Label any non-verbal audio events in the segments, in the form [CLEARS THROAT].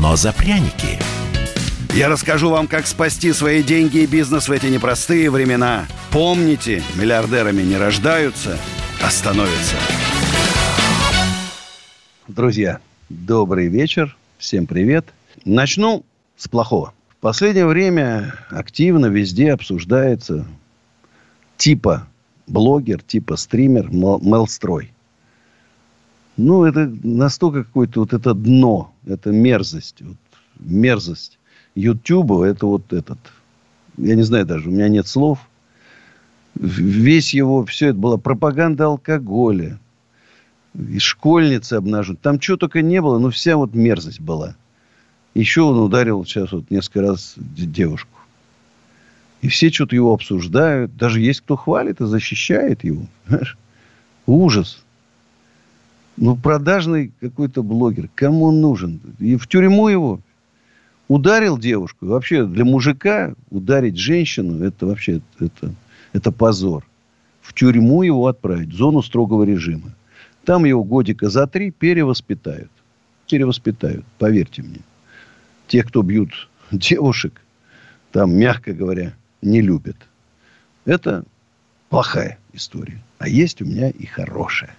но за пряники. Я расскажу вам, как спасти свои деньги и бизнес в эти непростые времена. Помните, миллиардерами не рождаются, а становятся. Друзья, добрый вечер. Всем привет. Начну с плохого. В последнее время активно везде обсуждается типа блогер, типа стример, мел- мелстрой. Ну, это настолько какое-то вот это дно, это мерзость. Вот, мерзость Ютуба, это вот этот. Я не знаю даже, у меня нет слов. Весь его, все это была пропаганда алкоголя. И школьницы обнажены. Там чего только не было, но вся вот мерзость была. Еще он ударил сейчас вот несколько раз девушку. И все что-то его обсуждают. Даже есть кто хвалит и защищает его. Понимаешь? Ужас. Ну, продажный какой-то блогер. Кому он нужен? И в тюрьму его ударил девушку. Вообще, для мужика ударить женщину, это вообще, это, это позор. В тюрьму его отправить, в зону строгого режима. Там его годика за три перевоспитают. Перевоспитают, поверьте мне. Те, кто бьют [LAUGHS] девушек, там, мягко говоря, не любят. Это плохая история. А есть у меня и хорошая.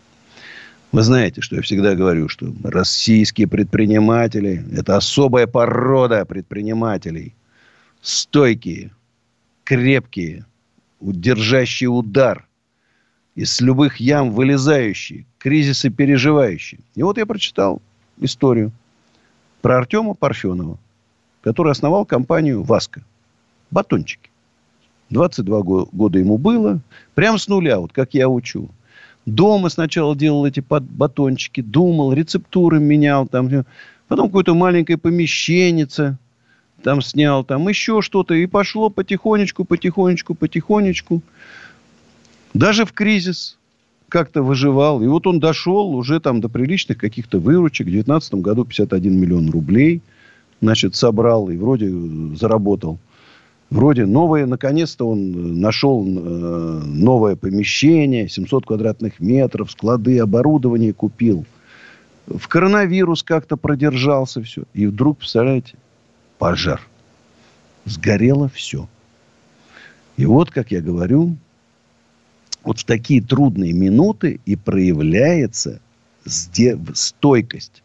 Вы знаете, что я всегда говорю, что российские предприниматели – это особая порода предпринимателей. Стойкие, крепкие, удержащие удар. Из любых ям вылезающие, кризисы переживающие. И вот я прочитал историю про Артема Парфенова, который основал компанию «Васка». Батончики. 22 го- года ему было. Прям с нуля, вот как я учу. Дома сначала делал эти батончики, думал, рецептуры менял. Там, потом какое-то маленькое помещеннице там снял, там еще что-то. И пошло потихонечку, потихонечку, потихонечку. Даже в кризис как-то выживал. И вот он дошел уже там до приличных каких-то выручек. В 2019 году 51 миллион рублей. Значит, собрал и вроде заработал. Вроде новое, наконец-то он э, нашел э, новое помещение, 700 квадратных метров, склады, оборудование купил. В коронавирус как-то продержался все. И вдруг, представляете, пожар. Сгорело все. И вот, как я говорю, вот в такие трудные минуты и проявляется стойкость.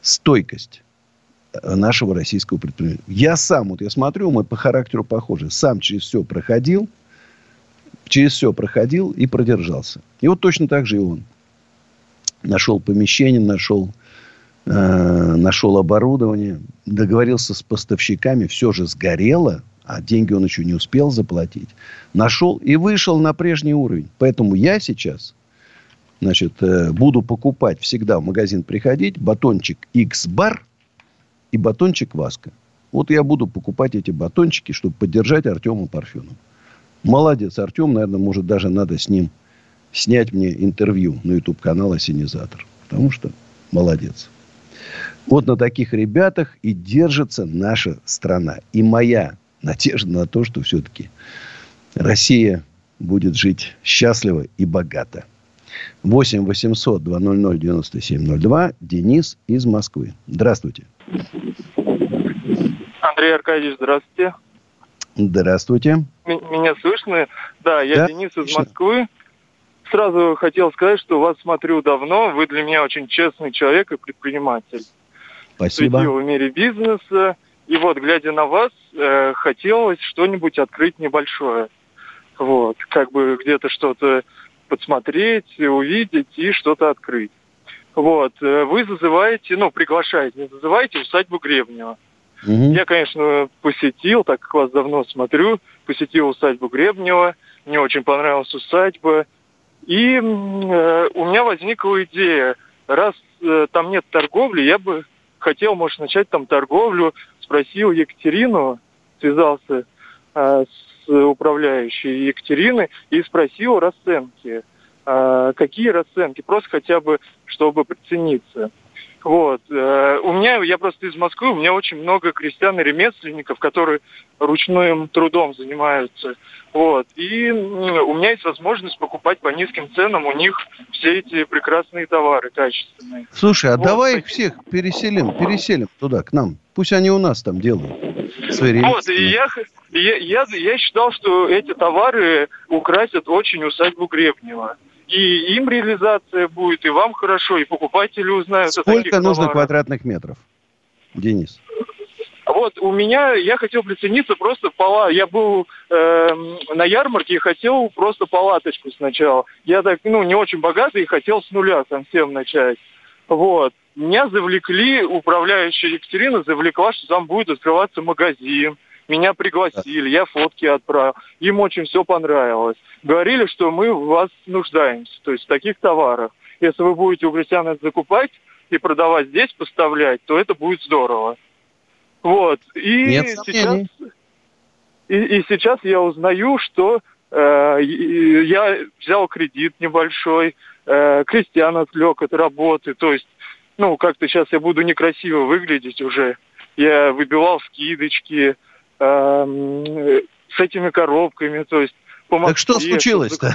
Стойкость нашего российского предпринимателя. Я сам, вот я смотрю, мы по характеру похожи. Сам через все проходил, через все проходил и продержался. И вот точно так же и он. Нашел помещение, нашел, э, нашел оборудование, договорился с поставщиками, все же сгорело, а деньги он еще не успел заплатить. Нашел и вышел на прежний уровень. Поэтому я сейчас, значит, э, буду покупать всегда в магазин приходить батончик X-бар и батончик Васка. Вот я буду покупать эти батончики, чтобы поддержать Артема Парфенова. Молодец, Артем, наверное, может даже надо с ним снять мне интервью на YouTube-канал «Осенизатор». Потому что молодец. Вот на таких ребятах и держится наша страна. И моя надежда на то, что все-таки Россия будет жить счастливо и богато. 8 800 200 9702. Денис из Москвы. Здравствуйте. Андрей Аркадьевич, здравствуйте. Здравствуйте. Меня слышно? Да, я Да, Денис из. Москвы. Сразу хотел сказать, что вас смотрю давно. Вы для меня очень честный человек и предприниматель. Спасибо. Светил в мире бизнеса. И вот, глядя на вас, э, хотелось что-нибудь открыть небольшое. Вот, как бы где-то что-то подсмотреть, увидеть и что-то открыть. Вот, э, вы зазываете, ну, приглашаете, зазываете усадьбу Гребнева. Мгм. Я, конечно, посетил, так как вас давно смотрю, посетил усадьбу Гребнева, мне очень понравилась усадьба. И э, у меня возникла идея, раз э, там нет торговли, я бы хотел, может, начать там торговлю спросил Екатерину, связался э, с управляющей Екатерины и спросил расценки. Э, какие расценки? Просто хотя бы, чтобы прицениться. Вот. Э, у меня, я просто из Москвы, у меня очень много крестьян и ремесленников, которые ручным трудом занимаются. Вот. И у меня есть возможность покупать по низким ценам у них все эти прекрасные товары качественные. Слушай, а вот. давай их всех переселим, переселим туда, к нам. Пусть они у нас там делают. Вот, и я, я, я, я считал, что эти товары украсят очень усадьбу Гребнева и им реализация будет, и вам хорошо, и покупатели узнают. Сколько нужно товарах. квадратных метров, Денис? Вот у меня, я хотел прицениться просто пола. Я был э, на ярмарке и хотел просто палаточку сначала. Я так, ну, не очень богатый и хотел с нуля совсем начать. Вот. Меня завлекли, управляющая Екатерина завлекла, что там будет открываться магазин меня пригласили, я фотки отправил. Им очень все понравилось. Говорили, что мы в вас нуждаемся, то есть в таких товарах. Если вы будете у крестьян это закупать и продавать здесь, поставлять, то это будет здорово. Вот. И Нет сейчас, и, и сейчас я узнаю, что э, я взял кредит небольшой, э, крестьян отвлек от работы. То есть, ну, как-то сейчас я буду некрасиво выглядеть уже. Я выбивал скидочки, э, с этими коробками, то есть по Москве. Так что случилось-то?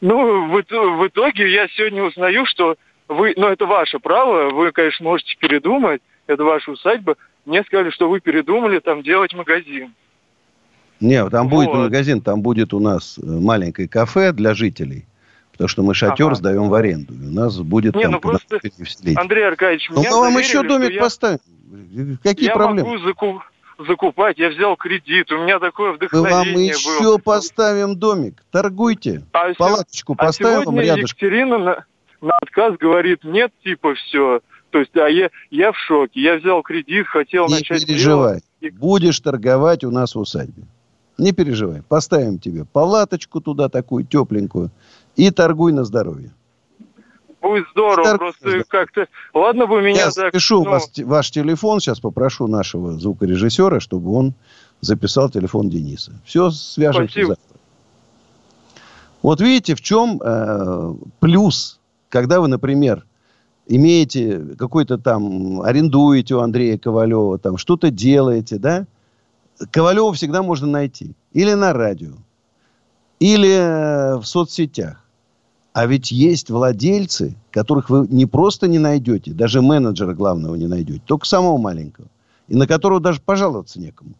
Ну, в, в итоге я сегодня узнаю, что вы, ну, это ваше право, вы, конечно, можете передумать, это ваша усадьба. Мне сказали, что вы передумали там делать магазин. Нет, там вот. будет магазин, там будет у нас э, маленькое кафе для жителей. Потому что мы шатер ага. сдаем в аренду. У нас будет Не, там ну просто, Андрей Аркадьевич, ну, мы вам еще домик я... поставим. Какие я проблемы? Могу закуп закупать. Я взял кредит, у меня такое вдохновение Мы вам еще было. поставим домик. Торгуйте. А Палаточку а поставим сегодня рядышком. Екатерина на, на отказ говорит, нет, типа, все. То есть, а я, я в шоке. Я взял кредит, хотел Не начать... Не переживай. Делать. Будешь торговать у нас в усадьбе. Не переживай. Поставим тебе палаточку туда такую тепленькую и торгуй на здоровье будет здорово. Стар... Просто как-то... Ладно бы меня Я так... запишу ну... вас, ваш телефон. Сейчас попрошу нашего звукорежиссера, чтобы он записал телефон Дениса. Все свяжемся Спасибо. завтра. Вот видите, в чем э, плюс, когда вы, например, имеете какой-то там, арендуете у Андрея Ковалева, там что-то делаете, да? Ковалева всегда можно найти. Или на радио, или э, в соцсетях. А ведь есть владельцы, которых вы не просто не найдете, даже менеджера главного не найдете, только самого маленького, и на которого даже пожаловаться некому.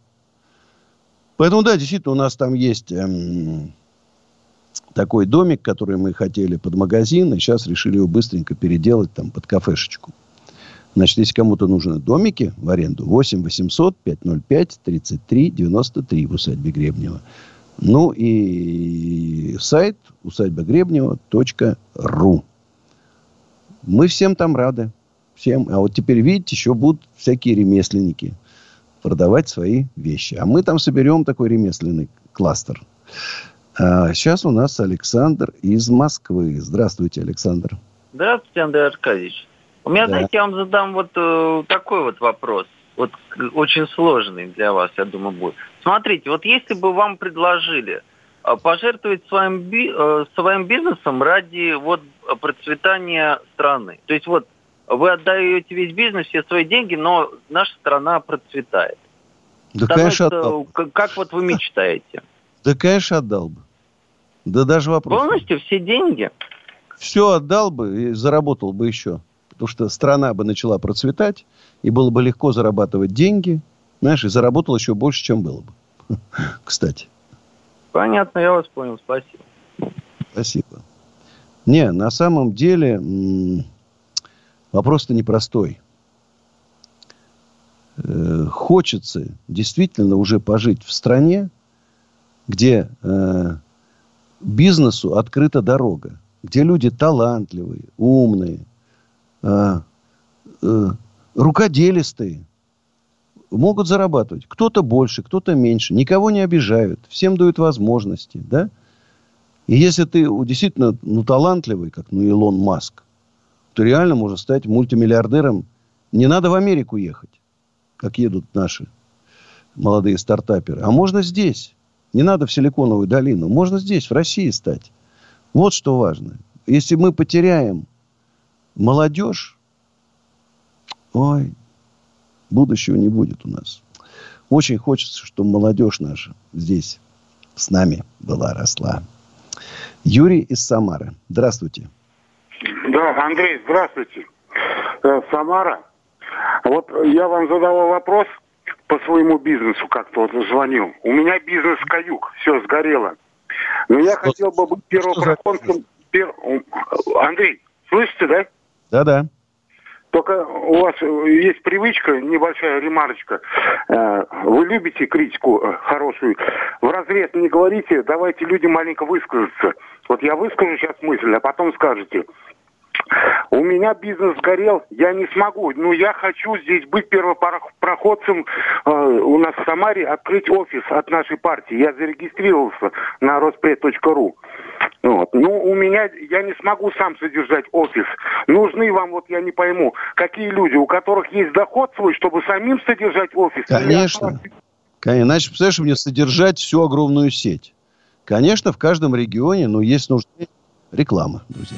Поэтому, да, действительно, у нас там есть эм, такой домик, который мы хотели под магазин, и сейчас решили его быстренько переделать там под кафешечку. Значит, если кому-то нужны домики в аренду, 8 800 505 33 93 в усадьбе Гребнева. Ну и сайт усадьба Гребнева.ру. Мы всем там рады. Всем. А вот теперь, видите, еще будут всякие ремесленники продавать свои вещи. А мы там соберем такой ремесленный кластер. А сейчас у нас Александр из Москвы. Здравствуйте, Александр. Здравствуйте, Андрей Аркадьевич. У меня, да. знаете, я вам задам вот э, такой вот вопрос вот очень сложный для вас, я думаю, будет. Смотрите, вот если бы вам предложили э, пожертвовать своим, би, э, своим бизнесом ради вот процветания страны. То есть вот вы отдаете весь бизнес, все свои деньги, но наша страна процветает. Да, конечно, отдал. Как вот вы мечтаете? Да, конечно, отдал бы. Да даже вопрос. Полностью все деньги? Все отдал бы и заработал бы еще потому что страна бы начала процветать, и было бы легко зарабатывать деньги, знаешь, и заработал еще больше, чем было бы. [LAUGHS] Кстати. Понятно, я вас понял, спасибо. Спасибо. Не, на самом деле вопрос-то непростой. Э, хочется действительно уже пожить в стране, где э, бизнесу открыта дорога, где люди талантливые, умные, э, э, рукоделистые могут зарабатывать. Кто-то больше, кто-то меньше. Никого не обижают. Всем дают возможности. Да? И если ты действительно ну, талантливый, как ну, Илон Маск, то реально можно стать мультимиллиардером. Не надо в Америку ехать. как едут наши молодые стартаперы. А можно здесь. Не надо в Силиконовую долину. Можно здесь, в России стать. Вот что важно. Если мы потеряем молодежь, ой, будущего не будет у нас. Очень хочется, чтобы молодежь наша здесь с нами была, росла. Юрий из Самары. Здравствуйте. Да, Андрей, здравствуйте. Э, Самара. Вот я вам задавал вопрос по своему бизнесу, как-то вот звонил. У меня бизнес каюк, все сгорело. Но я что, хотел бы быть первопроходцем. Пер... Андрей, слышите, да? Да-да. Только у вас есть привычка, небольшая ремарочка. Э, вы любите критику э, хорошую. В разрез не говорите, давайте люди маленько выскажутся. Вот я выскажу сейчас мысль, а потом скажете. У меня бизнес сгорел, я не смогу. Но я хочу здесь быть первопроходцем э, у нас в Самаре, открыть офис от нашей партии. Я зарегистрировался на роспред.ру. Вот. Ну, у меня, я не смогу сам содержать офис. Нужны вам, вот я не пойму, какие люди, у которых есть доход свой, чтобы самим содержать офис? Конечно. Конечно. Иначе, представляешь, мне содержать всю огромную сеть. Конечно, в каждом регионе, но есть нужны реклама, друзья.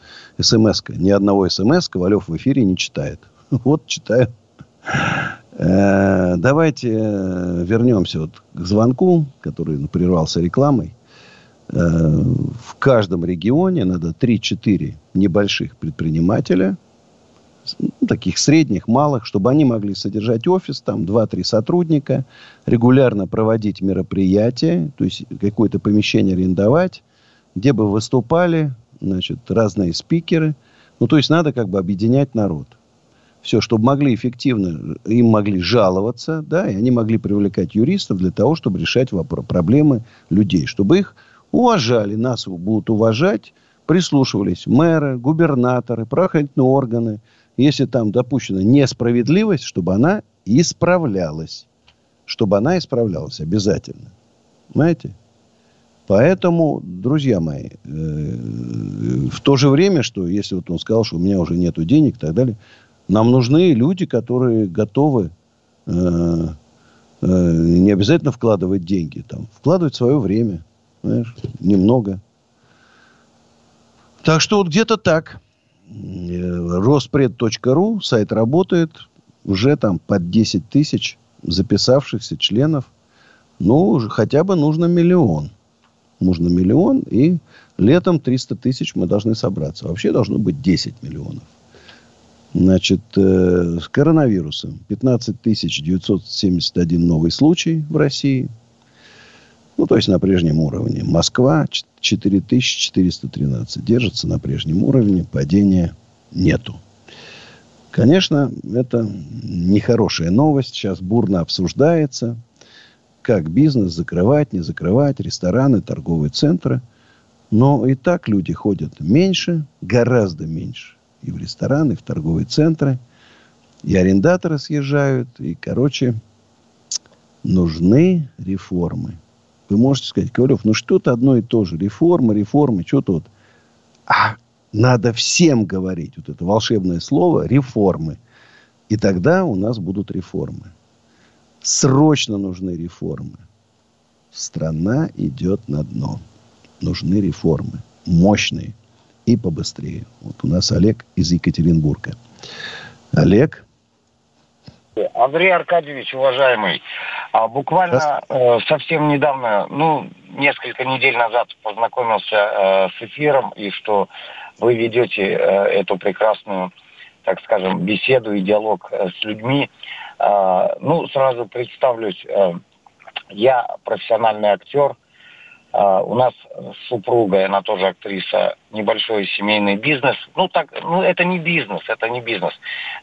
смс -ка. Ни одного смс Ковалев в эфире не читает. [LAUGHS] Вот читаю. Э, давайте э, вернемся вот к звонку, который прервался рекламой. Э, в каждом регионе надо 3-4 небольших предпринимателя, ну, таких средних, малых, чтобы они могли содержать офис, там 2-3 сотрудника, регулярно проводить мероприятия, то есть какое-то помещение арендовать, где бы выступали, значит, разные спикеры. Ну, то есть надо как бы объединять народ. Все, чтобы могли эффективно, им могли жаловаться, да, и они могли привлекать юристов для того, чтобы решать вопрос, проблемы людей, чтобы их уважали, нас будут уважать, прислушивались мэры, губернаторы, правоохранительные органы. Если там допущена несправедливость, чтобы она исправлялась. Чтобы она исправлялась обязательно. Понимаете? Поэтому, друзья мои, э, в то же время, что если вот он сказал, что у меня уже нет денег и так далее, нам нужны люди, которые готовы э, э, не обязательно вкладывать деньги, там, вкладывать свое время, знаешь, немного. Так что вот где-то так. Роспред.ру, сайт работает, уже там под 10 тысяч записавшихся членов. Ну, хотя бы нужно миллион нужно миллион, и летом 300 тысяч мы должны собраться. Вообще должно быть 10 миллионов. Значит, э, с коронавирусом 15 тысяч 971 новый случай в России. Ну, то есть на прежнем уровне. Москва 4413 держится на прежнем уровне. Падения нету. Конечно, это нехорошая новость. Сейчас бурно обсуждается как бизнес закрывать, не закрывать, рестораны, торговые центры. Но и так люди ходят меньше, гораздо меньше. И в рестораны, и в торговые центры. И арендаторы съезжают. И, короче, нужны реформы. Вы можете сказать, Ковалев, ну что-то одно и то же. Реформы, реформы, что-то вот. А надо всем говорить вот это волшебное слово реформы. И тогда у нас будут реформы. Срочно нужны реформы. Страна идет на дно. Нужны реформы. Мощные. И побыстрее. Вот у нас Олег из Екатеринбурга. Олег. Андрей Аркадьевич, уважаемый, а буквально э, совсем недавно, ну, несколько недель назад познакомился э, с эфиром, и что вы ведете э, эту прекрасную, так скажем, беседу и диалог с людьми. Э, ну, сразу представлюсь, э, я профессиональный актер, Uh, у нас с супругой, она тоже актриса, небольшой семейный бизнес. Ну, так, ну, это не бизнес, это не бизнес.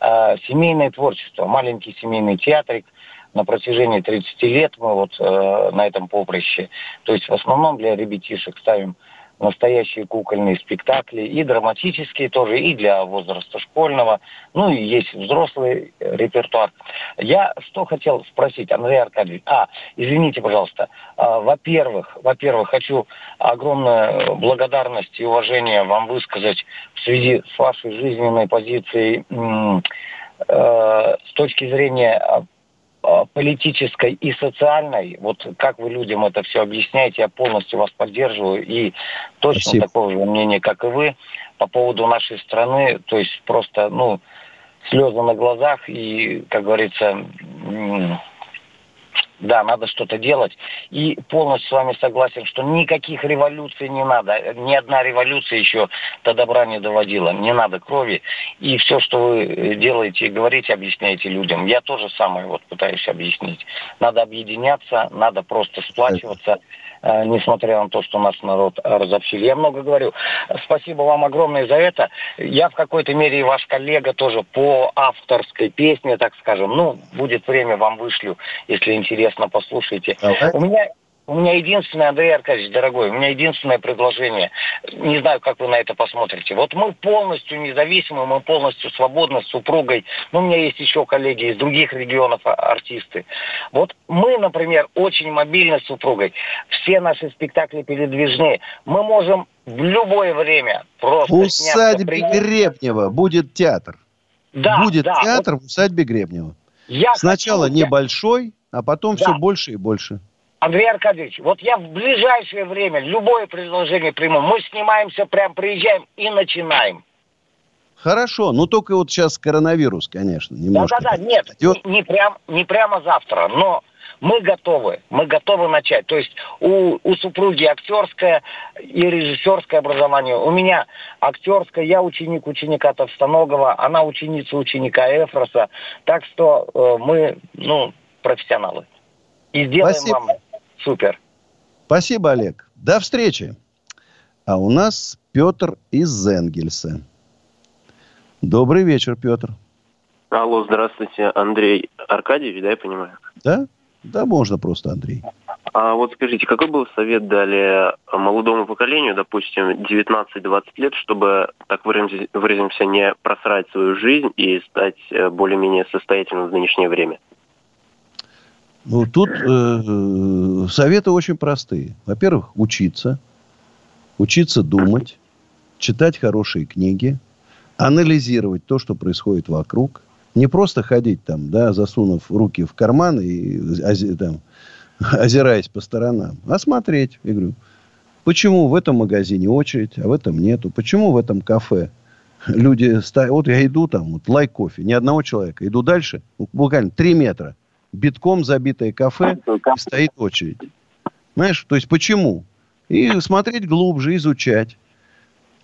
Uh, семейное творчество, маленький семейный театрик. На протяжении 30 лет мы вот uh, на этом поприще. То есть в основном для ребятишек ставим настоящие кукольные спектакли, и драматические тоже, и для возраста школьного, ну и есть взрослый репертуар. Я что хотел спросить, Андрей Аркадьевич, а, извините, пожалуйста, а, во-первых, во-первых, хочу огромную благодарность и уважение вам высказать в связи с вашей жизненной позицией э, с точки зрения политической и социальной, вот как вы людям это все объясняете, я полностью вас поддерживаю. И точно Спасибо. такого же мнения, как и вы, по поводу нашей страны, то есть просто, ну, слезы на глазах и, как говорится, да, надо что-то делать. И полностью с вами согласен, что никаких революций не надо. Ни одна революция еще до добра не доводила. Не надо крови. И все, что вы делаете и говорите, объясняете людям. Я тоже самое вот пытаюсь объяснить. Надо объединяться, надо просто сплачиваться. Э, несмотря на то, что наш народ разобщили. Я много говорю. Спасибо вам огромное за это. Я в какой-то мере и ваш коллега тоже по авторской песне, так скажем. Ну, будет время, вам вышлю, если интересно, послушайте. Давай. У меня у меня единственное, Андрей Аркадьевич, дорогой, у меня единственное предложение. Не знаю, как вы на это посмотрите. Вот мы полностью независимы, мы полностью свободны с супругой. Ну, у меня есть еще коллеги из других регионов, а, артисты. Вот мы, например, очень мобильны с супругой. Все наши спектакли передвижные. Мы можем в любое время просто... В усадьбе Гребнева будет театр. Да, будет да, театр вот... в усадьбе Гребнева. Я Сначала хочу, небольшой, а потом да. все больше и больше. Андрей Аркадьевич, вот я в ближайшее время любое предложение приму. Мы снимаемся, прям приезжаем и начинаем. Хорошо, ну только вот сейчас коронавирус, конечно, немножко. Да-да-да, нет, не, не, прям, не прямо завтра, но мы готовы, мы готовы начать. То есть у, у супруги актерское и режиссерское образование. У меня актерское, я ученик ученика Товстоногова, она ученица ученика Эфроса. Так что э, мы, ну, профессионалы. И сделаем Спасибо. вам Супер. Спасибо, Олег. До встречи. А у нас Петр из Энгельса. Добрый вечер, Петр. Алло, здравствуйте, Андрей Аркадьевич, да, я понимаю? Да, да, можно просто Андрей. А вот скажите, какой был совет дали молодому поколению, допустим, 19-20 лет, чтобы, так выразимся, не просрать свою жизнь и стать э, более-менее состоятельным в нынешнее время? Ну, тут э, советы очень простые. Во-первых, учиться, учиться думать, читать хорошие книги, анализировать то, что происходит вокруг. Не просто ходить там, да, засунув руки в карман и ози, там, [LAUGHS] озираясь по сторонам, а смотреть. Я говорю, почему в этом магазине очередь, а в этом нету? Почему в этом кафе люди стоят? Вот я иду там, вот лайк кофе, ни одного человека. Иду дальше, буквально три метра – битком забитое кафе, и стоит очередь. Знаешь, то есть почему? И смотреть глубже, изучать.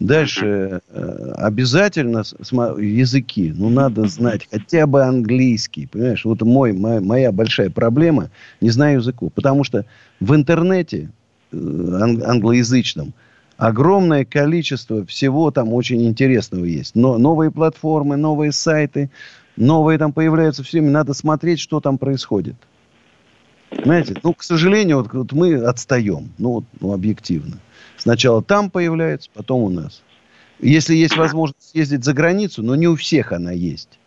Дальше э, обязательно языки. Ну, надо знать хотя бы английский. Понимаешь, вот мой, моя, моя большая проблема, не знаю языку. Потому что в интернете э, англоязычном огромное количество всего там очень интересного есть. Но новые платформы, новые сайты, новые там появляются все время, надо смотреть, что там происходит. Знаете, ну, к сожалению, вот, вот мы отстаем, ну, вот, ну, объективно. Сначала там появляется, потом у нас. Если есть возможность ездить за границу, но не у всех она есть.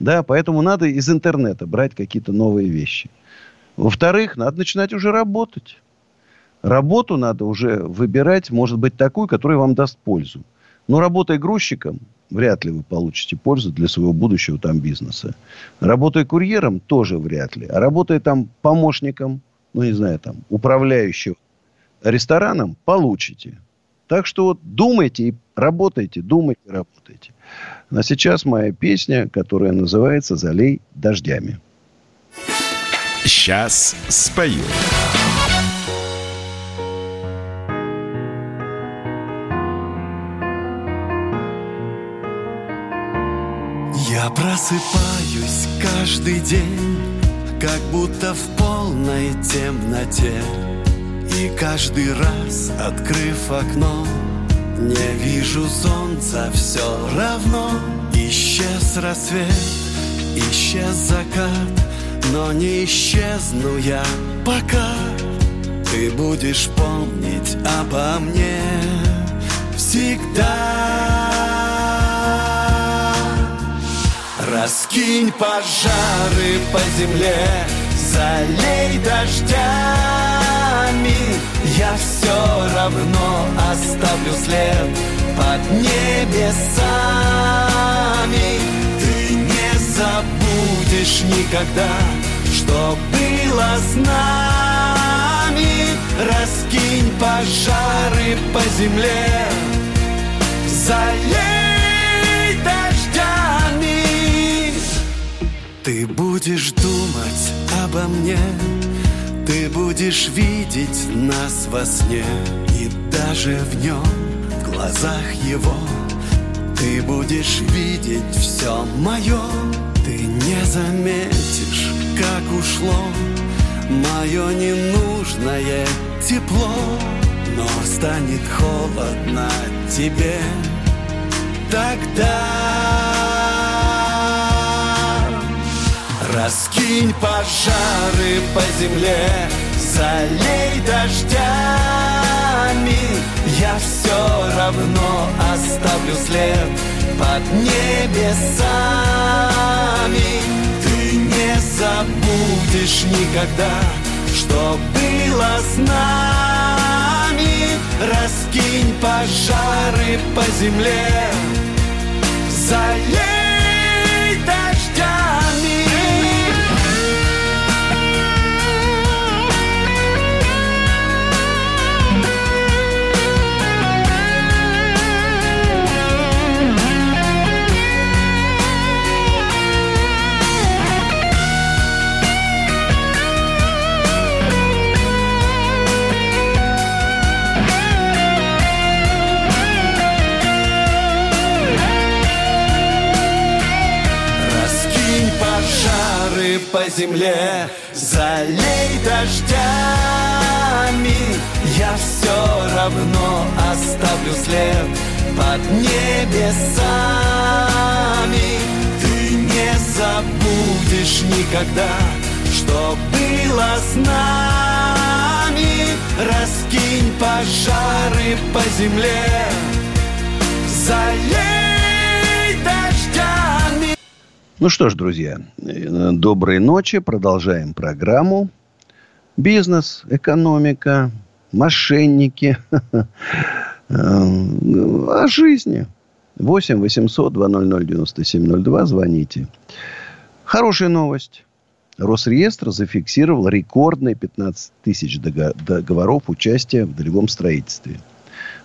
Да, поэтому надо из интернета брать какие-то новые вещи. Во-вторых, надо начинать уже работать. Работу надо уже выбирать, может быть, такую, которая вам даст пользу. Но работая грузчиком, вряд ли вы получите пользу для своего будущего там бизнеса. Работая курьером, тоже вряд ли. А работая там помощником, ну, не знаю, там, управляющим рестораном, получите. Так что вот думайте и работайте, думайте, работайте. А сейчас моя песня, которая называется «Залей дождями». Сейчас спою. Просыпаюсь каждый день, как будто в полной темноте. И каждый раз, открыв окно, не вижу солнца все равно. Исчез рассвет, исчез закат, но не исчезну я пока. Ты будешь помнить обо мне всегда. Раскинь пожары по земле, залей дождями. Я все равно оставлю след под небесами. Ты не забудешь никогда, что было с нами. Раскинь пожары по земле, залей Ты будешь думать обо мне, ты будешь видеть нас во сне, и даже в нем, в глазах его, ты будешь видеть все мое. Ты не заметишь, как ушло мое ненужное тепло, но станет холодно тебе тогда. Раскинь пожары по земле, залей дождями. Я все равно оставлю след под небесами. Ты не забудешь никогда, что было с нами. Раскинь пожары по земле, залей по земле. Залей дождями Я все равно оставлю след Под небесами. Ты не забудешь никогда Что было с нами. Раскинь пожары по земле. Залей Ну что ж, друзья, э, доброй ночи. Продолжаем программу. Бизнес, экономика, мошенники. [LAUGHS] Э, о жизни. 8 800 200 9702. Звоните. Хорошая новость. Росреестр зафиксировал рекордные 15 тысяч договоров участия в долевом строительстве.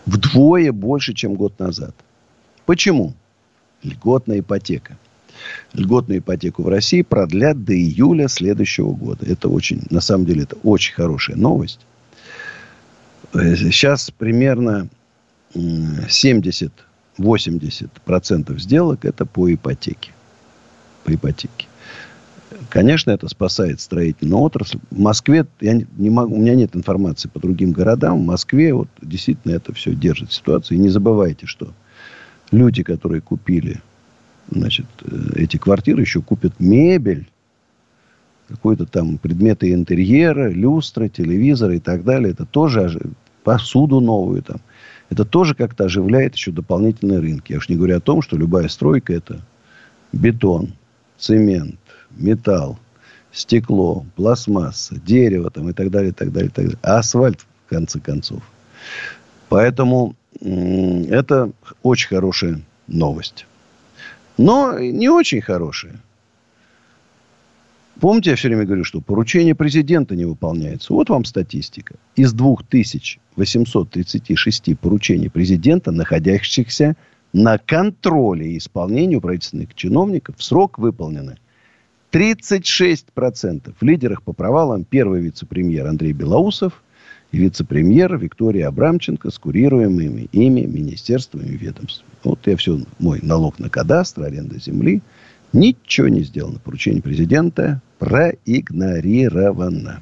Вдвое больше, чем год назад. Почему? Льготная ипотека льготную ипотеку в России продлят до июля следующего года. Это очень, на самом деле, это очень хорошая новость. Э, сейчас примерно 70-80% сделок это по ипотеке. По ипотеке. Конечно, это спасает строительную отрасль. В Москве, я не могу, у меня нет информации по другим городам. В Москве вот действительно это все держит ситуацию. И не забывайте, что люди, которые купили значит, э, эти квартиры еще купят мебель, какой-то там предметы интерьера, люстры, телевизоры и так далее. Это тоже посуду новую там. Это тоже как-то оживляет еще дополнительные рынки. Я уж не говорю о том, что любая стройка это бетон, цемент, металл, стекло, пластмасса, дерево там и так далее, и так далее, и так далее. А асфальт в конце концов. Поэтому это очень хорошая новость но не очень хорошие. Помните, я все время говорю, что поручение президента не выполняется. Вот вам статистика. Из 2836 поручений президента, находящихся на контроле и исполнении у правительственных чиновников, в срок выполнены 36%. В лидерах по провалам первый вице-премьер Андрей Белоусов и вице-премьер Виктория Абрамченко с курируемыми ими министерствами и ведомствами. Вот я все, мой налог на кадастр, аренда земли – Ничего не сделано. Поручение президента проигнорировано.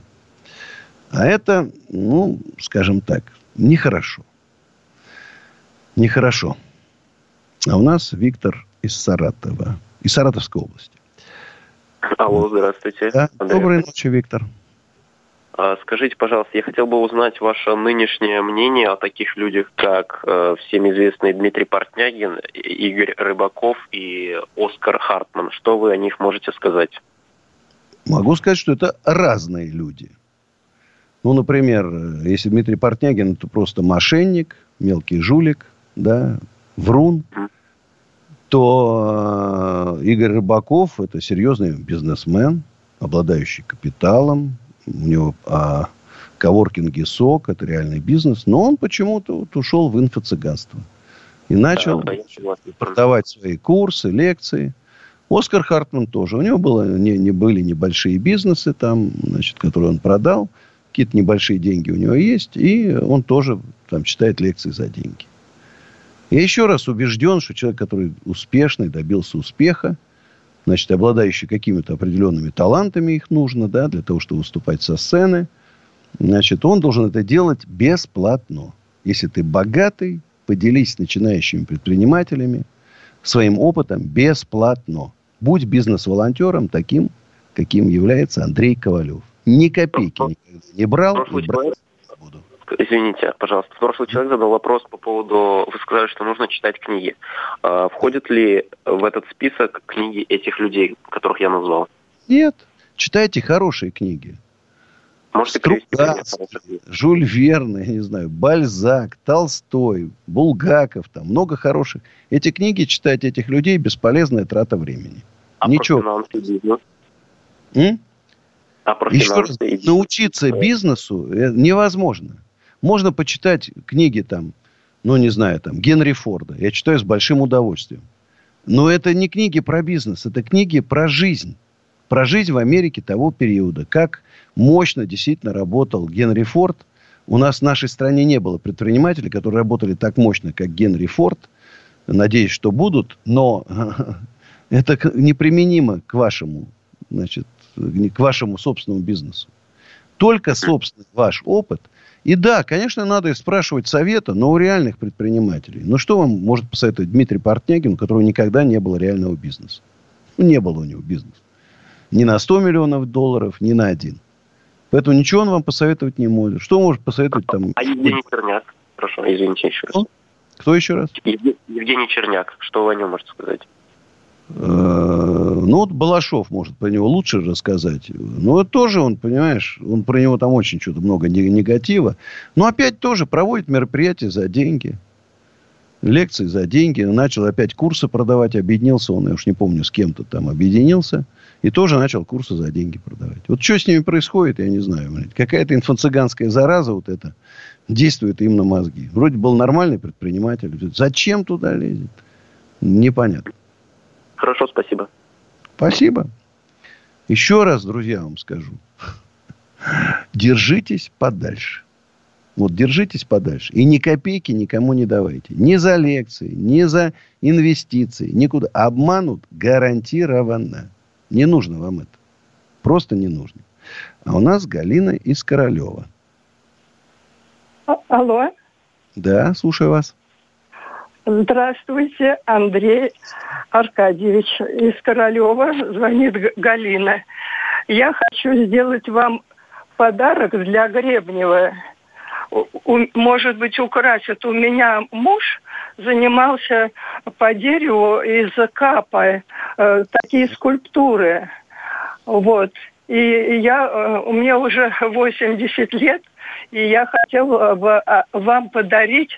А это, ну, скажем так, нехорошо. Нехорошо. А у нас Виктор из Саратова, из Саратовской области. Алло, здравствуйте. Да. Доброй ночи, Виктор. А, скажите, пожалуйста, я хотел бы узнать ваше нынешнее мнение о таких людях, как э, всем известный Дмитрий Портнягин, Игорь Рыбаков и Оскар Хартман. Что вы о них можете сказать? Могу сказать, что это разные люди. Ну, например, если Дмитрий Портнягин, это просто мошенник, мелкий жулик, да, врун, mm. то э, Игорь Рыбаков это серьезный бизнесмен, обладающий капиталом, у него а, коворкинги СОК, это реальный бизнес, но он почему-то вот ушел в инфо-цыганство. И начал да, продавать свои курсы, лекции. Оскар Хартман тоже. У него было, не, не были небольшие бизнесы там, значит, которые он продал. Какие-то небольшие деньги у него есть. И он тоже там читает лекции за деньги. Я еще раз убежден, что человек, который успешный, добился успеха, значит, обладающий какими-то определенными талантами, их нужно, да, для того, чтобы выступать со сцены, значит, он должен это делать бесплатно. Если ты богатый, поделись с начинающими предпринимателями своим опытом бесплатно. Будь бизнес-волонтером таким, каким является Андрей Ковалев. Ни копейки никогда не брал и брать буду. Извините, пожалуйста. Прошлый человек задал вопрос по поводу... Вы сказали, что нужно читать книги. А, входят ли в этот список книги этих людей, которых я назвал? Нет. Читайте хорошие книги. Можете привести Жюль Верн, я не знаю, Бальзак, Толстой, Булгаков, там много хороших. Эти книги читать этих людей бесполезная трата времени. А Ничего. Про бизнес? М? А про Еще раз, научиться бизнесу э, невозможно. Можно почитать книги там, ну, не знаю, там, Генри Форда. Я читаю с большим удовольствием. Но это не книги про бизнес, это книги про жизнь. Про жизнь в Америке того периода. Как мощно действительно работал Генри Форд. У нас в нашей стране не было предпринимателей, которые работали так мощно, как Генри Форд. Надеюсь, что будут. Но [LAUGHS] это неприменимо к вашему, значит, к вашему собственному бизнесу. Только собственный ваш опыт – и да, конечно, надо спрашивать совета, но у реальных предпринимателей. Ну, что вам может посоветовать Дмитрий Портнягин, у которого никогда не было реального бизнеса? Ну, не было у него бизнеса. Ни на 100 миллионов долларов, ни на один. Поэтому ничего он вам посоветовать не может. Что может посоветовать там? А Евгений Черняк? Прошу, извините еще раз. Кто еще раз? Евгений Черняк. Что вы о нем можете сказать? Э, ну, вот Балашов может про него лучше рассказать. Но это тоже он, понимаешь, он про него там очень что-то много негатива. Но опять тоже проводит мероприятия за деньги. Лекции за деньги. Начал опять курсы продавать. Объединился он, я уж не помню, с кем-то там объединился. И тоже начал курсы за деньги продавать. Вот что с ними происходит, я не знаю. Какая-то инфо-цыганская зараза вот эта действует им на мозги. Вроде был нормальный предприниматель. Зачем туда лезет? Непонятно. Хорошо, спасибо. Спасибо. Еще раз, друзья, вам скажу. Держитесь подальше. Вот держитесь подальше. И ни копейки никому не давайте. Ни за лекции, ни за инвестиции. Никуда. Обманут гарантированно. Не нужно вам это. Просто не нужно. А у нас Галина из Королева. А, алло. Да, слушаю вас. Здравствуйте, Андрей Аркадьевич из Королева. Звонит Галина. Я хочу сделать вам подарок для Гребнева. Может быть, украсит. У меня муж занимался по дереву из капа, э, такие скульптуры. Вот. И я, э, у меня уже 80 лет, и я хотела бы а, вам подарить,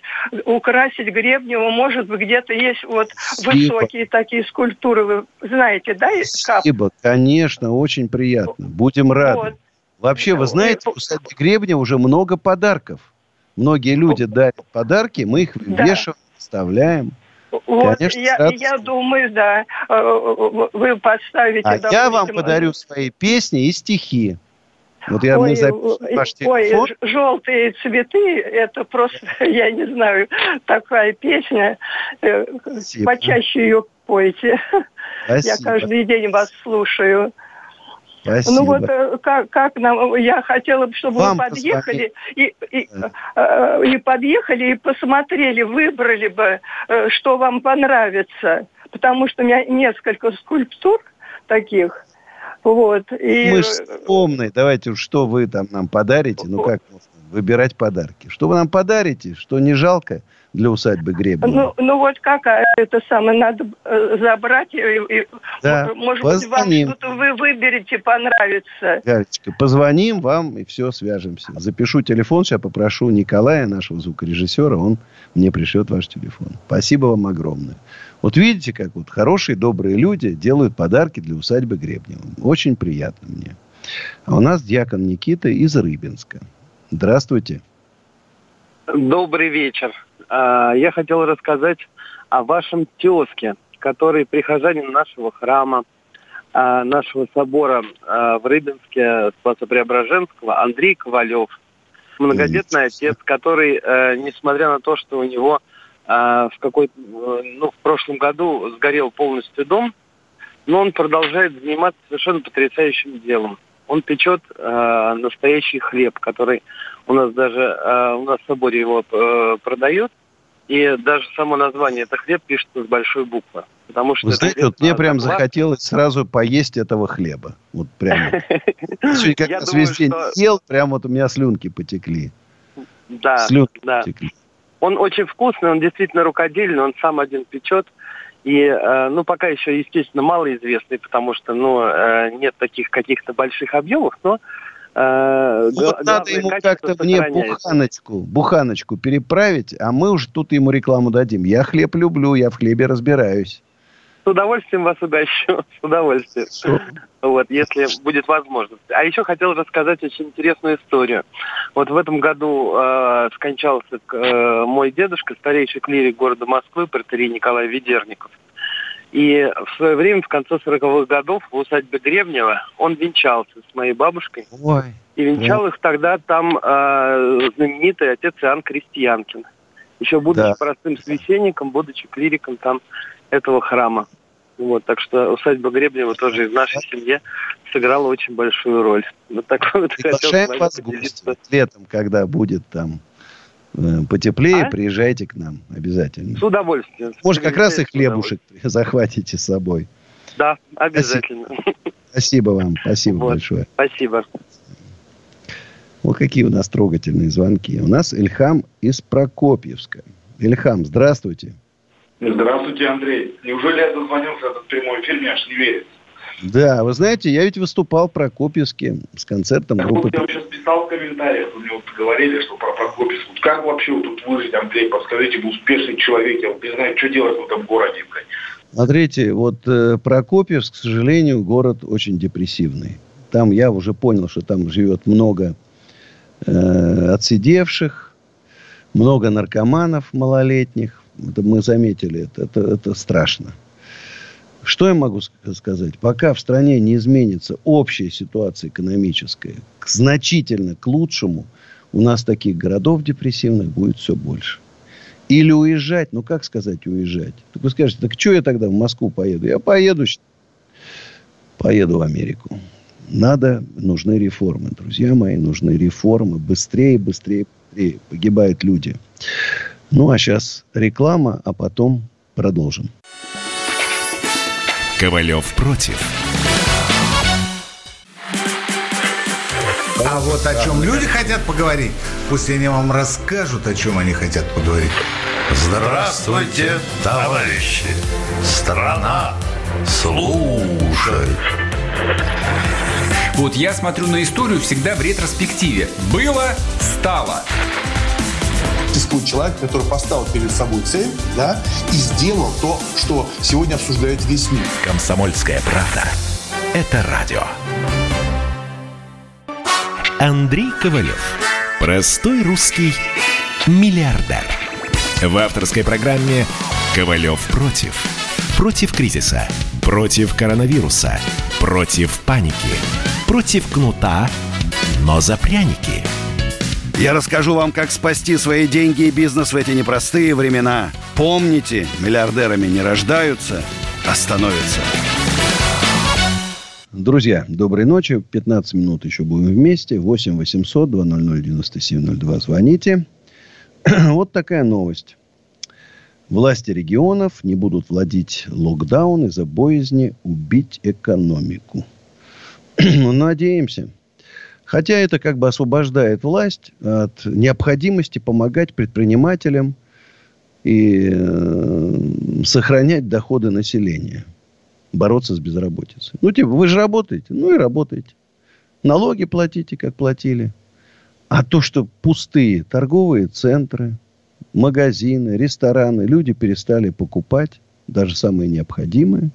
украсить Гребнева. Может быть, где-то есть вот Спасибо. высокие такие скульптуры. Вы знаете, да? Кап? Спасибо, конечно, очень приятно. Будем рады. Вот. Вообще, вы знаете, у Сати Гребня уже много подарков. Многие люди дарят подарки, мы их Да. вешаем, вставляем. Вот, Конечно, я, я думаю, да, э, вы поставите, А я вам допустим, подарю свои песни и стихи. Вот я Ой, запишем ваш ой, телефон. ж- желтые цветы, это просто, [LAUGHS] я не знаю, такая песня. Э, Спасибо. Почаще ее пойте. [LAUGHS] Я Спасибо. каждый день вас слушаю. Спасибо. Ну вот э, как, как нам, я хотела бы, чтобы Вам вы подъехали и, и, э, и подъехали и посмотрели, выбрали бы, что вам понравится, потому что у меня несколько скульптур таких, вот. И Мы же скромные. Давайте, уж что вы там нам подарите? Ну как выбирать подарки? Что вы нам подарите? Что не жалко для усадьбы Гребня? Ну, ну вот как а, это самое, надо э, забрать, и, и, Да, может быть, вам позвоним. что-то вы выберете, понравится. Галечка, позвоним вам и все, свяжемся. Запишу телефон, сейчас попрошу Николая, нашего звукорежиссера, он мне пришлет ваш телефон. Спасибо вам огромное. Вот видите, как вот хорошие, добрые люди делают подарки для усадьбы Гребнева. Очень приятно мне. А у нас дьякон Никита из Рыбинска. Здравствуйте. Добрый вечер. А, Я хотел рассказать о вашем тезке, который прихожанин нашего храма, а, нашего собора а, в Рыбинске Спасо-Преображенского, Андрей Ковалев. Многодетный отец, который, э, несмотря на то, что у него в какой ну, в прошлом году сгорел полностью дом, но он продолжает заниматься совершенно потрясающим делом. Он печет э, настоящий хлеб, который у нас даже э, у нас в соборе его э, продают. И даже само название это хлеб пишется с большой буквы. Потому что Вы знаете, вот мне прям заклад. захотелось сразу поесть этого хлеба. Вот прямо. [LAUGHS] Сегодня как раз весь день ел, прям вот у меня слюнки потекли. Да, Слюнки потекли. Он очень вкусный, он действительно рукодельный, он сам один печет. И, э, ну, пока еще, естественно, малоизвестный, потому что, ну, э, нет таких каких-то больших объемов, но э, Ну, вот надо ему как-то мне буханочку, буханочку переправить, а мы уже тут ему рекламу дадим. Я хлеб люблю, я в хлебе разбираюсь. [LAUGHS] С удовольствием вас угощу, с удовольствием. Вот, если будет возможность. А еще хотел рассказать очень интересную историю. Вот в этом году э, скончался э, мой дедушка, старейший клирик города Москвы, протерей Николай Ведерников. И в свое время, в конце 40-х годов, в усадьбе Гребнева, он венчался с моей бабушкой. Ой, И венчал их тогда там э, знаменитый отец Иоанн Крестьянкин. Еще будучи Да. простым священником, будучи клириком там этого храма. Вот, так что усадьба Гребнева тоже в нашей семье сыграла очень большую роль. Вот такой вот приглашаем вас поделиться. Летом, когда будет там э, потеплее, А? приезжайте к нам обязательно. С удовольствием. Может, как раз и хлебушек [LAUGHS] захватите с собой. Да, обязательно. Спасибо вам, спасибо Вот. большое. Спасибо. Вот какие у нас трогательные звонки. У нас Ильхам из Прокопьевска. Ильхам, здравствуйте. Здравствуйте, Андрей. Неужели я дозвонился в этот прямой эфир, мне аж не верится. Да, вы знаете, я ведь выступал в Прокопьевске с концертом Так группы... вот, я сейчас писал в комментариях, вы мне вот говорили, что про Прокопьевск. Вот как вообще вот тут выжить, Андрей, подскажите, вы успешный человек, я вот не знаю, что делать в этом городе, блядь. Смотрите, вот э, Прокопьевск, к сожалению, город очень депрессивный. Там я уже понял, что там живет много э, отсидевших, много наркоманов малолетних. Это мы заметили, это, это, это страшно. Что я могу ск- сказать? Пока в стране не изменится общая ситуация экономическая значительно к лучшему, у нас таких городов депрессивных будет все больше. Или уезжать, ну как сказать уезжать? Так вы скажете, так что я тогда в Москву поеду? Я поеду, поеду в Америку. Надо, нужны реформы, друзья мои, нужны реформы. Быстрее, быстрее, быстрее. Погибают люди. Ну, а сейчас реклама, а потом продолжим. Ковалев против. А вот о чем люди хотят поговорить, пусть они вам расскажут, о чем они хотят поговорить. Здравствуйте, товарищи! Страна служит! Вот я смотрю на историю всегда в ретроспективе. Было, стало. Существует человек, который поставил перед собой цель, да, и сделал то, что сегодня обсуждает весь мир. Комсомольская правда. Это радио. Андрей Ковалев. Простой русский миллиардер. В авторской программе «Ковалев против». Против кризиса. Против коронавируса. Против паники. Против кнута, но за пряники. Я расскажу вам, как спасти свои деньги и бизнес в эти непростые времена. Помните, миллиардерами не рождаются, а становятся. Друзья, доброй ночи. 15 минут еще будем вместе. 8 800 200 9702. Звоните. [CLEARS THROAT] вот такая новость. Власти регионов не будут владеть локдаун из-за боязни убить экономику. [CLEARS THROAT] ну, надеемся. Хотя это как бы освобождает власть от необходимости помогать предпринимателям и э, сохранять доходы населения. Бороться с безработицей. Ну, типа, вы же работаете. Ну, и работаете. Налоги платите, как платили. А то, что пустые торговые центры, магазины, рестораны, люди перестали покупать даже самые необходимые.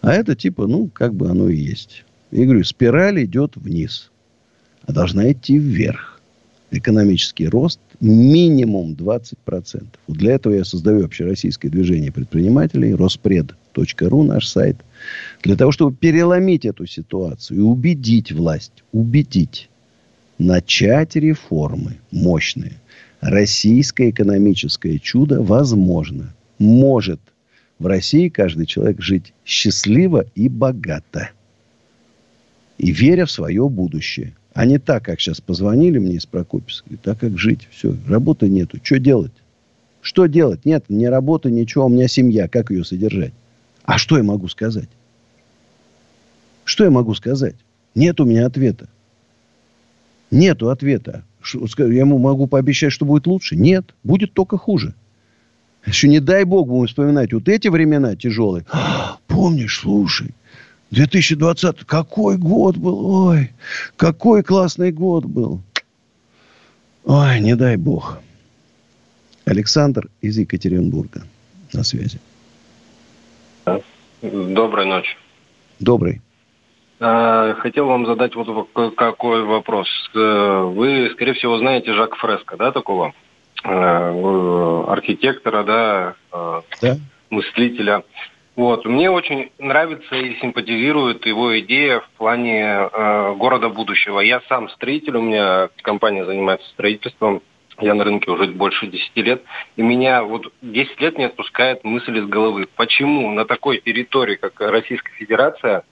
А это типа, ну, как бы оно и есть. Я говорю, спираль идет вниз, а должна идти вверх. Экономический рост минимум 20%. Вот для этого я создаю общероссийское движение предпринимателей, Роспред.ру, наш сайт, для того, чтобы переломить эту ситуацию и убедить власть, убедить, начать реформы мощные. Российское экономическое чудо возможно. Может в России каждый человек жить счастливо и богато. И веря в свое будущее. А не так, как сейчас позвонили мне из Прокопьевска. Так, как жить. Все, работы нету. Что делать? Что делать? Нет, ни работы, ничего. У меня семья. Как ее содержать? А что я могу сказать? Что я могу сказать? Нет у меня ответа. Нету ответа. Я ему могу пообещать, что будет лучше? Нет, будет только хуже. Еще не дай бог будем вспоминать вот эти времена тяжелые. А, помнишь, слушай, 2020, какой год был, ой, какой классный год был. Ой, не дай бог. Александр из Екатеринбурга на связи. Доброй ночи. Добрый. А, хотел вам задать вот какой вопрос. Э, вы, скорее всего, знаете Жак Фреско, да, такого э, архитектора, да, э, да, мыслителя. Вот. Мне очень нравится и симпатизирует его идея в плане э, города будущего. Я сам строитель, у меня компания занимается строительством. Я на рынке уже больше 10 лет. И меня вот 10 лет не отпускает мысль из головы. Почему на такой территории, как Российская Федерация,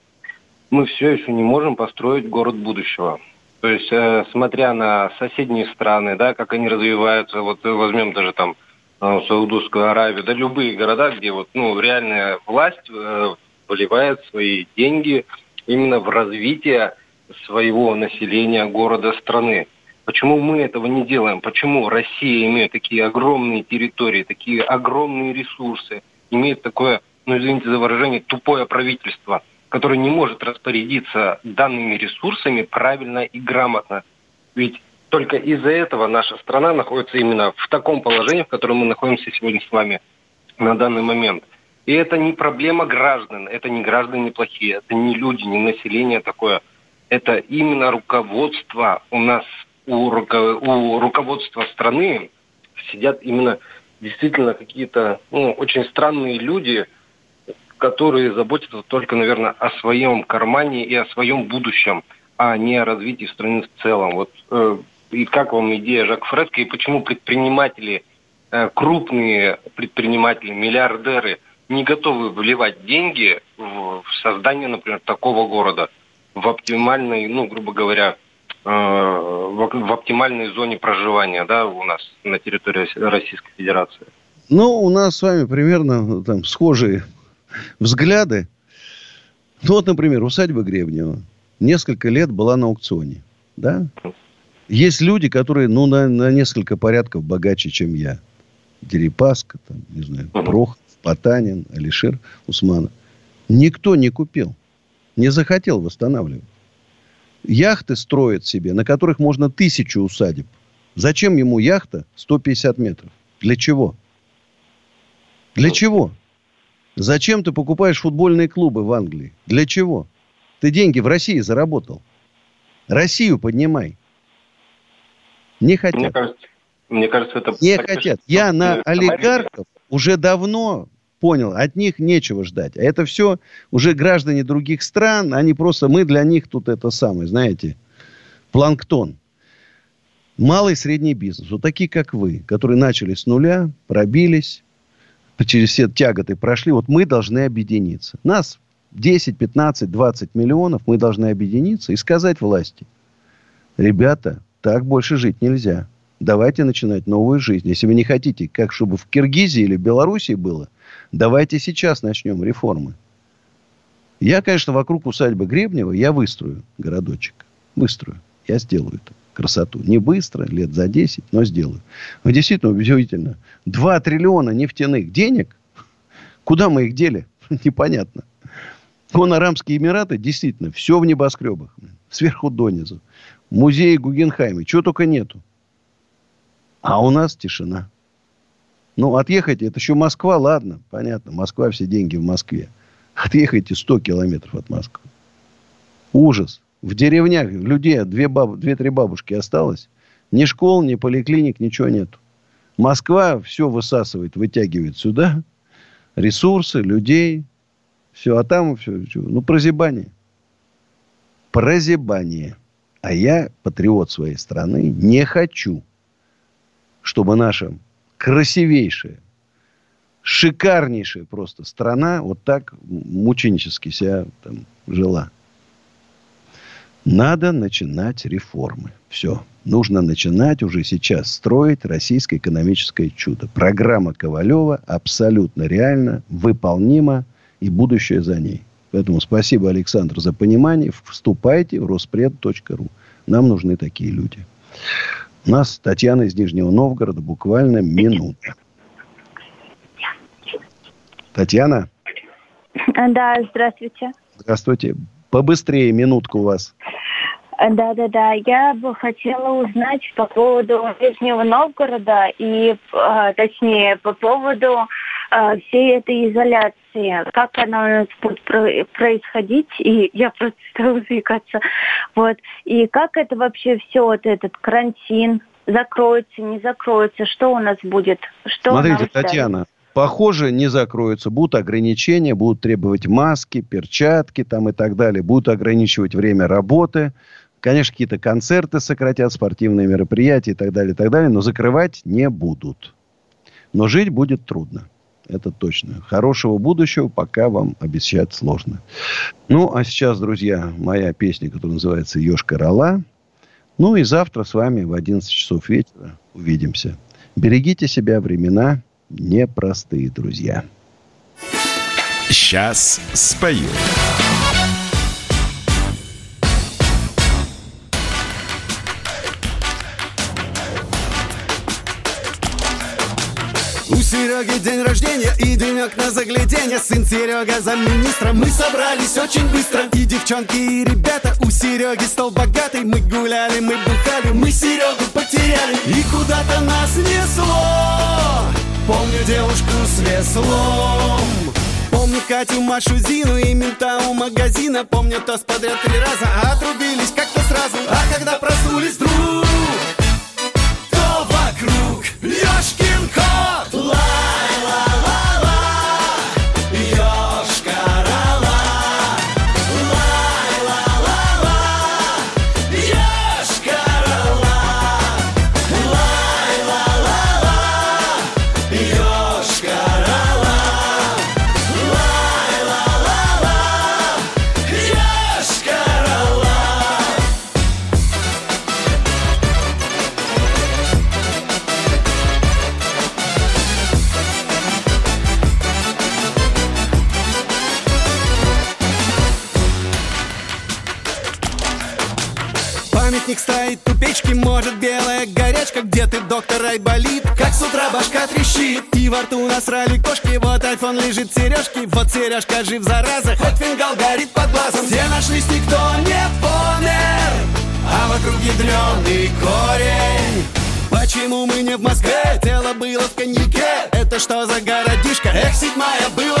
мы все еще не можем построить город будущего. То есть, э, смотря на соседние страны, да, как они развиваются, вот возьмем даже там Саудовскую Аравию, да любые города, где вот, ну, реальная власть э, вливает свои деньги именно в развитие своего населения, города, страны. Почему мы этого не делаем? Почему Россия имеет такие огромные территории, такие огромные ресурсы, имеет такое, ну извините за выражение, тупое правительство – который не может распорядиться данными ресурсами правильно и грамотно. Ведь только из-за этого наша страна находится именно в таком положении, в котором мы находимся сегодня с вами на данный момент. И это не проблема граждан, это не граждане плохие, это не люди, не население такое. Это именно руководство у нас, у, руко, у руководства страны сидят именно действительно какие-то ну, очень странные люди – которые заботятся только, наверное, о своем кармане и о своем будущем, а не о развитии страны в целом. Вот э, и как вам идея Жак Фреско, и почему предприниматели, э, крупные предприниматели, миллиардеры не готовы вливать деньги в, создание, например, такого города в оптимальной, ну, грубо говоря, э, в, в оптимальной зоне проживания, да, у нас на территории Российской Федерации? Ну, у нас с вами примерно там схожие взгляды. Ну, вот, например, усадьба Гребнева несколько лет была на аукционе. Да? Есть люди, которые, ну, на, на несколько порядков богаче, чем я. Дерипаска, там, не знаю, Прохов, Потанин, Алишер, Усманов. Никто не купил. Не захотел восстанавливать. яхты строит себе, на которых можно тысячу усадеб. Зачем ему яхта 150 метров? Для чего? Для чего? Зачем ты покупаешь футбольные клубы в Англии? Для чего? Ты деньги в России заработал. Россию поднимай. Не хотят. Мне кажется, мне кажется это... Не хотят. Я на олигархов уже давно понял, от них нечего ждать. А это все уже граждане других стран, они просто, мы для них тут это самое, знаете, планктон. Малый и средний бизнес, вот такие, как вы, которые начали с нуля, пробились, через все тяготы прошли, вот мы должны объединиться. Нас 10, 15, 20 миллионов, мы должны объединиться и сказать власти, ребята, так больше жить нельзя. Давайте начинать новую жизнь. Если вы не хотите, как чтобы в Киргизии или Белоруссии было, давайте сейчас начнем реформы. Я, конечно, вокруг усадьбы Гребнева, я выстрою городочек. Выстрою. Я сделаю это. Красоту. Не быстро, лет за 10, но сделаю. Но действительно удивительно. 2 триллиона нефтяных денег, куда мы их дели? [LAUGHS] Непонятно. Вон Арабские Эмираты, действительно, все в небоскребах. Сверху донизу. Музей Гугенхайма. Чего только нету. А у нас тишина. Ну, отъехайте, это еще Москва, ладно, понятно. Москва, все деньги в Москве. Отъехайте 100 километров от Москвы. Ужас. В деревнях людей две баб, две-три бабушки осталось. Ни школ, ни поликлиник, ничего нет. Москва все высасывает, вытягивает сюда. Ресурсы, людей. Все, а там все, все. Ну, прозябание. Прозябание. А я, патриот своей страны, не хочу, чтобы наша красивейшая, шикарнейшая просто страна вот так мученически себя там жила. Надо начинать реформы. Все. Нужно начинать уже сейчас строить российское экономическое чудо. Программа Ковалева абсолютно реально, выполнима и будущее за ней. Поэтому спасибо, Александр, за понимание. Вступайте в Роспред.ру. Нам нужны такие люди. У нас Татьяна из Нижнего Новгорода буквально минута. Татьяна? Да, здравствуйте. Здравствуйте. Побыстрее, минутку у вас. Да, да, да. Я бы хотела узнать по поводу Нижнего Новгорода и, а, точнее, по поводу всей этой изоляции. Как она у нас будет происходить? И я просто стала заикаться. Вот. И как это вообще все, вот этот карантин, закроется, не закроется? Что у нас будет? Что Смотрите, Татьяна, Похоже, не закроются. Будут ограничения, будут требовать маски, перчатки там и так далее. Будут ограничивать время работы. Конечно, какие-то концерты сократят, спортивные мероприятия и так далее, и так далее. Но закрывать не будут. Но жить будет трудно. Это точно. Хорошего будущего пока вам обещать сложно. Ну, а сейчас, друзья, моя песня, которая называется «Ешка Рола». Ну и завтра с вами в 11 часов вечера увидимся. Берегите себя, времена непростые, друзья. Сейчас спою. У Сереги день рождения и денек на загляденье. Сын Серега за министра Мы собрались очень быстро. И девчонки, и ребята У Сереги стол богатый. Мы гуляли, мы бухали Мы Серегу потеряли. И куда-то нас несло. Помню девушку с веслом. Помню Катю, Машу, Зину и мента у магазина. Помню тост подряд три раза. Отрубились как-то сразу. А когда проснулись вдруг горячка Где ты, доктор, Айболит? Как с утра башка трещит. И во рту насрали кошки. Вот айфон лежит в сережке. Вот сережка жив, зараза. Хоть фингал горит под глазом. Все нашлись, никто не помер. И корень. Почему мы не в Москве? Тело было в коньяке. Это что за городишко? Эх, седьмая была